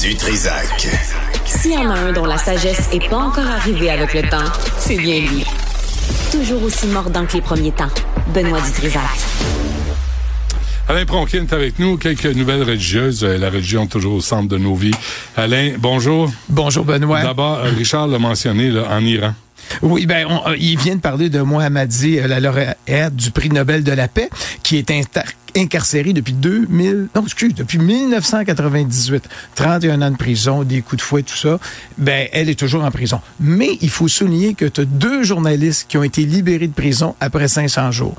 Du Trisac. S'il y en a un dont la sagesse n'est pas encore arrivée avec le temps, c'est bien lui. Toujours aussi mordant que les premiers temps. Benoît Dutrisac. Alain Pronkin est avec nous. Quelques nouvelles religieuses. Euh, La religion toujours au centre de nos vies. Alain, bonjour. Bonjour Benoît. D'abord, euh, Richard l'a mentionné là, en Iran. Oui, ben, on, euh, il vient de parler de Mohammadi, euh, la lauréate du prix Nobel de la paix, qui est inter- incarcérée depuis 2000, non, excuse, depuis 1998. 31 ans de prison, des coups de fouet, tout ça. Ben, elle est toujours en prison. Mais il faut souligner que tu as deux journalistes qui ont été libérés de prison après 500 jours.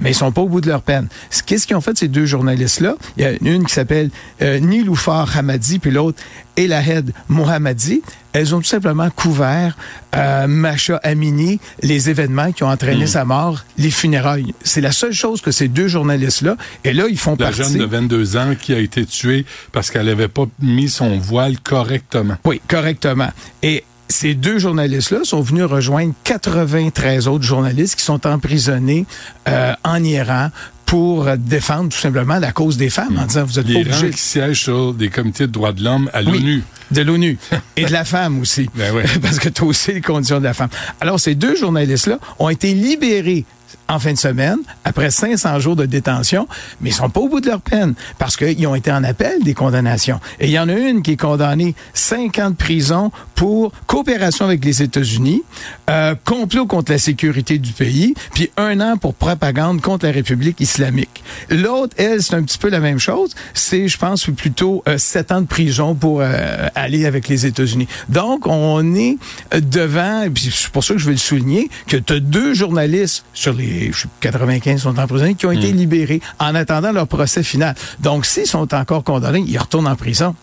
Mais ils sont pas au bout de leur peine. Ce- Qu'est-ce qu'ils ont fait, ces deux journalistes-là? Il y a une qui s'appelle euh, Niloufar Hamadi, puis l'autre Elahed Mohammadi. Elles ont tout simplement couvert euh, Macha Amini, les événements qui ont entraîné sa mort, les funérailles. C'est la seule chose que ces deux journalistes-là, et là, ils font La partie... jeune de 22 ans qui a été tuée parce qu'elle n'avait pas mis son voile correctement. Oui, correctement. Et ces deux journalistes-là sont venus rejoindre 93 autres journalistes qui sont emprisonnés euh, en Iran pour défendre tout simplement la cause des femmes en disant vous êtes L'Iran obligés qui siège sur des comités de droits de l'homme à Oui. l'ONU. de l'ONU et de la femme aussi. Ben ouais. Parce que tu as aussi les conditions de la femme. Alors, ces deux journalistes-là ont été libérés en fin de semaine, après 500 jours de détention, mais ils sont pas au bout de leur peine, parce qu'ils ont été en appel des condamnations. Et il y en a une qui est condamnée 5 ans de prison pour coopération avec les États-Unis, euh, complot contre la sécurité du pays, puis un an pour propagande contre la République islamique. L'autre, elle, c'est un petit peu la même chose. C'est, je pense, plutôt euh, 7 ans de prison pour euh, aller avec les États-Unis. Donc, on est euh, devant, et puis c'est pour ça que je veux le souligner, que tu as deux journalistes sur les je sais, 95 sont emprisonnés qui ont été libérés en attendant leur procès final. Donc, s'ils sont encore condamnés, ils retournent en prison,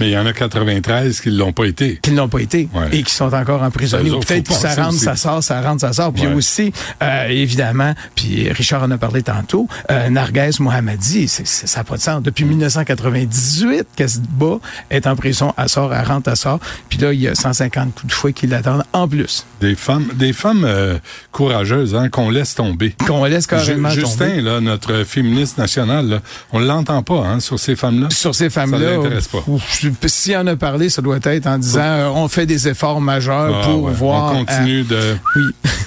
Mais il y en a 93 qui ne l'ont pas été. qu'ils n'ont pas été Ouais. et qui sont encore emprisonnés. Peut-être que ça rentre, aussi. ça sort, ça rentre, ça sort. Puis Ouais. aussi, euh, évidemment, puis Richard en a parlé tantôt, euh, Narges Mohammadi, c'est- c'est- ça n'a pas de sens. Depuis 1998 qu'elle se bat, elle est en prison, elle sort, elle rentre, elle sort. Puis là, il y a 150 coups de fouet qui l'attendent en plus. Des femmes, des femmes euh, courageuses hein, qu'on laisse tomber. Qu'on laisse carrément Ju- Justin, tomber. là, notre féministe national, là, on l'entend pas hein, sur ces femmes-là. sur ces Ça femmes-là. l'intéresse pas. ouf, je- S'il en a parlé, ça doit être en disant euh, on fait des efforts majeurs Ah, pour ouais. voir. On continue de. euh, oui.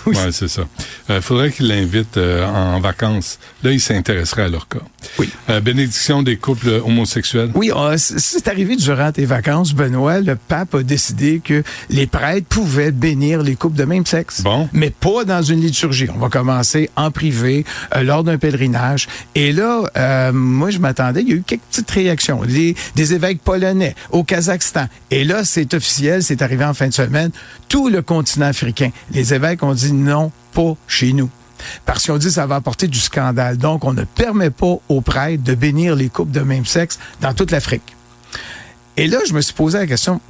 oui. Ouais, c'est ça. Euh, faudrait qu'il l'invite euh, en vacances. Là, il s'intéresserait à leur cas. Oui. Bénédiction des couples homosexuels. Oui, on- c- c'est arrivé durant tes vacances, Benoît. Le pape a décidé que les prêtres pouvaient bénir les couples de même sexe. Bon. Mais pas dans une liturgie. On va commencer en privé, lors d'un pèlerinage. Et là, moi, je m'attendais, il y a eu quelques petites réactions. Les- des évêques polonais au Kazakhstan. Et là, c'est officiel, c'est arrivé en fin de semaine. Tout le continent africain. Les évêques ont dit non, pas chez nous. Parce qu'on dit que ça va apporter du scandale. Donc, on ne permet pas aux prêtres de bénir les couples de même sexe dans toute l'Afrique. Et là, je me suis posé la question,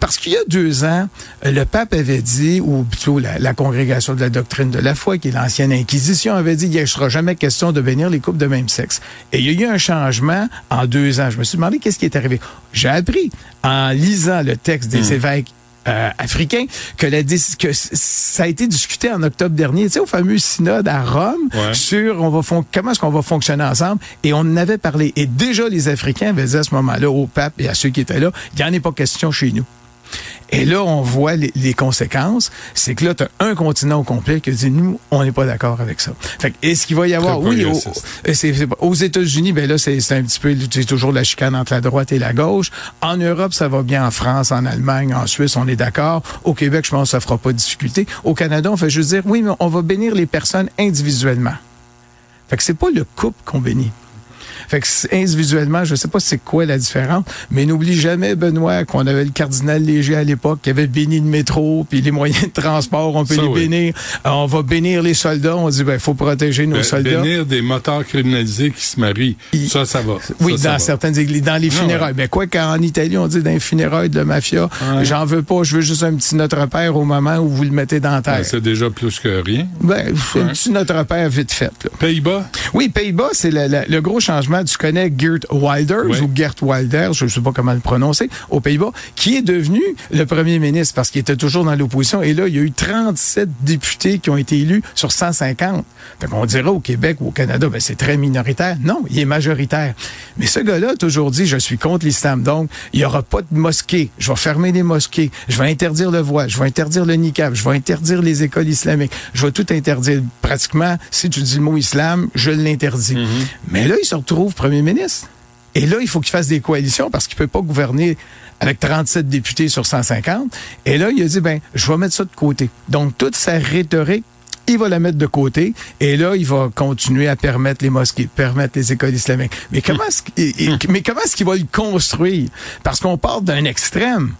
parce qu'il y a deux ans, euh, le pape avait dit, ou plutôt la, la congrégation de la doctrine de la foi, qui est l'ancienne Inquisition, avait dit, il ne sera jamais question de bénir les couples de même sexe. Et il y a eu un changement en deux ans. Je me suis demandé qu'est-ce qui est arrivé. J'ai appris, en lisant le texte des évêques euh, africains que, la, que ça a été discuté en octobre dernier, tu sais, au fameux synode à Rome Ouais. sur on va comment est-ce qu'on va fonctionner ensemble et on en avait parlé. Et déjà, les Africains avaient dit à ce moment-là au pape et à ceux qui étaient là, il n'y en est pas question chez nous. Et là, on voit les, les conséquences. C'est que là, tu as un continent au complet qui dit, nous, on n'est pas d'accord avec ça. Fait que, est-ce qu'il va y avoir... Très Oui, au- euh, aux États-Unis, ben là, c'est c'est un petit peu, c'est toujours la chicane entre la droite et la gauche. En Europe, ça va bien. En France, en Allemagne, en Suisse, on est d'accord. Au Québec, je pense que ça fera pas de difficulté. Au Canada, on fait juste dire, oui, mais on va bénir les personnes individuellement. Fait que c'est pas le couple qu'on bénit. Fait que individuellement, je sais pas c'est quoi la différence, mais n'oublie jamais, Benoît, qu'on avait le cardinal Léger à l'époque qui avait béni le métro, puis les moyens de transport, on peut Ça, les oui. bénir. Alors, on va bénir les soldats, on dit, ben, faut protéger nos Bé- soldats. Bénir des moteurs criminalisés qui se marient. Il- Ça, ça va. Oui, Ça, ça dans va. certaines églises, dans les Ah, funérailles. Mais quoi qu'en Italie, on dit dans les funérailles de la mafia, Ouais. j'en veux pas, je veux juste un petit Notre Père au moment où vous le mettez dans la terre. Ben, c'est déjà plus que rien. Ben, un petit Notre Père vite fait. Pays-Bas, Oui, Pays-Bas, c'est le, le- le gros changement. Changement. Tu connais Geert Wilders Oui. ou Gert Wilders, je ne sais pas comment le prononcer, aux Pays-Bas, qui est devenu le premier ministre parce qu'il était toujours dans l'opposition. Et là, il y a eu 37 députés qui ont été élus sur 150. Fait qu'on dirait au Québec ou au Canada, ben, c'est très minoritaire. Non, il est majoritaire. Mais ce gars-là a toujours dit, je suis contre l'islam. Donc, il n'y aura pas de mosquée. Je vais fermer les mosquées. Je vais interdire le voile. Je vais interdire le niqab. Je vais interdire les écoles islamiques. Je vais tout interdire. Pratiquement, si tu dis le mot islam, je l'interdis. Mais là, il se retrouve premier ministre. Et là, il faut qu'il fasse des coalitions parce qu'il peut pas gouverner avec 37 députés sur 150. Et là, il a dit, ben, je vais mettre ça de côté. Donc, toute sa rhétorique, il va la mettre de côté. Et là, il va continuer à permettre les mosquées, permettre les écoles islamiques. Mais comment est-ce qu'il, mais comment est-ce qu'il va le construire? Parce qu'on part d'un extrême.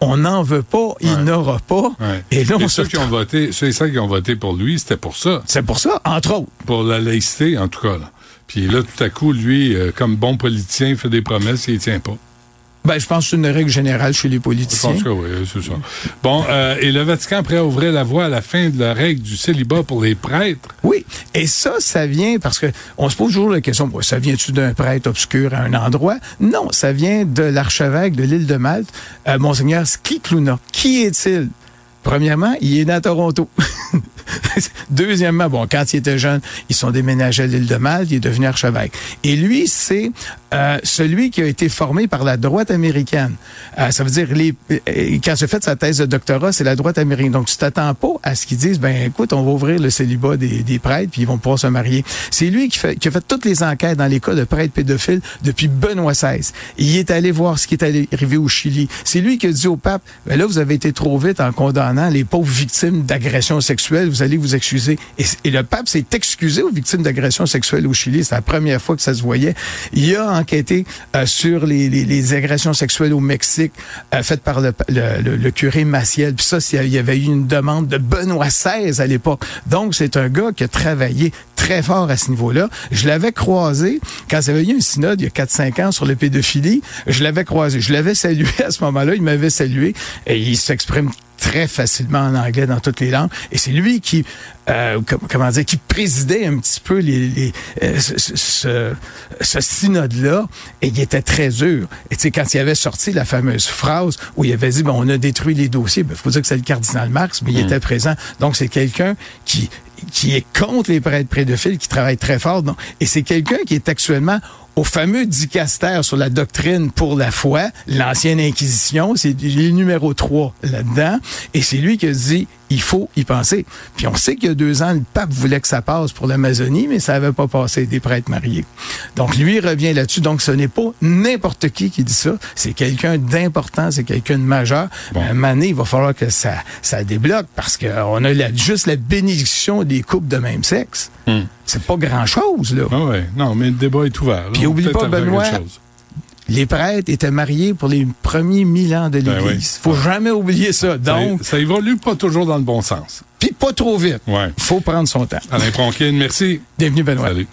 On n'en veut pas, il n'aura pas. Ouais. Et là, on ceux qui ont voté, ceux et celles qui ont voté pour lui, c'était pour ça. C'est pour ça, entre autres. Pour la laïcité, en tout cas. Là. Puis là, tout à coup, lui, euh, comme bon politicien, il fait des promesses et il tient pas. Ben, je pense que c'est une règle générale chez les Je politiciens. pense que oui, c'est ça. Bon, euh, et le Vatican prêt à ouvrir la voie à la fin de la règle du célibat pour les prêtres. Oui, et ça, ça vient parce que on se pose toujours la question, bon, ça vient-tu d'un prêtre obscur à un endroit? Non, ça vient de l'archevêque de l'île de Malte, euh, Monseigneur Skikluna. Qui est-il? Premièrement, il est né à Toronto. Deuxièmement, bon, quand il était jeune, ils sont déménagés à l'île de Malte, il est devenu archevêque. Et lui, c'est euh, celui qui a été formé par la droite américaine. Euh, ça veut dire, les, euh, quand j'ai fait sa thèse de doctorat, c'est la droite américaine. Donc, tu t'attends pas à ce qu'ils disent, ben écoute, on va ouvrir le célibat des, des prêtres, puis ils vont pouvoir se marier. C'est lui qui, fait, qui a fait toutes les enquêtes dans les cas de prêtres pédophiles depuis Benoît XVI. Il est allé voir ce qui est arrivé au Chili. C'est lui qui a dit au pape, ben là, vous avez été trop vite en condamnant les pauvres victimes d'agressions sexuelles, vous allez vous excuser. Et, et le pape s'est excusé aux victimes d'agressions sexuelles au Chili. C'est la première fois que ça se voyait. Il a euh, sur les, agressions sexuelles au Mexique euh, faites par le, curé Maciel. Puis ça, il y avait eu une demande de Benoît XVI à l'époque. Donc, c'est un gars qui a travaillé très fort à ce niveau-là. Je l'avais croisé quand il y avait eu un synode il y a 4-5 ans sur le pédophilie. Je l'avais croisé. Je l'avais salué à ce moment-là. Il m'avait salué. Et il s'exprime très facilement en anglais dans toutes les langues. Et c'est lui qui, euh, com- comment dire, qui présidait un petit peu les, les, euh, ce, ce- ce, ce synode-là. Et il était très dur. Et tu sais, quand il avait sorti la fameuse phrase où il avait dit, ben, on a détruit les dossiers, ben, faut dire que c'est le cardinal Marx, mais il était présent. Donc, c'est quelqu'un qui qui est contre les prêtres pédophiles, qui travaille très fort. Donc, et c'est quelqu'un qui est actuellement au fameux dicaster sur la doctrine pour la foi, l'ancienne Inquisition, c'est est numéro 3 là-dedans, et c'est lui qui a dit, il faut y penser. Puis on sait qu'il y a deux ans, le pape voulait que ça passe pour l'Amazonie, mais ça n'avait pas passé des prêtres mariés. Donc lui revient là-dessus, donc ce n'est pas n'importe qui qui dit ça, c'est quelqu'un d'important, c'est quelqu'un de majeur. Bon. À un moment donné, il va falloir que ça, ça débloque, parce qu'on a la- juste la bénédiction des couples de même sexe. Hmm. C'est pas grand-chose, là. Ah ouais. Non, mais le débat est ouvert. Puis oublie pas, Benoît. Les prêtres étaient mariés pour les premiers mille ans de Ben l'Église. oui. Faut jamais oublier ça. Ça, Donc, ça évolue pas toujours dans le bon sens. puis pas trop vite. Ouais. Faut prendre son temps. Alain Pronkin, merci. Bienvenue, Benoît. Salut.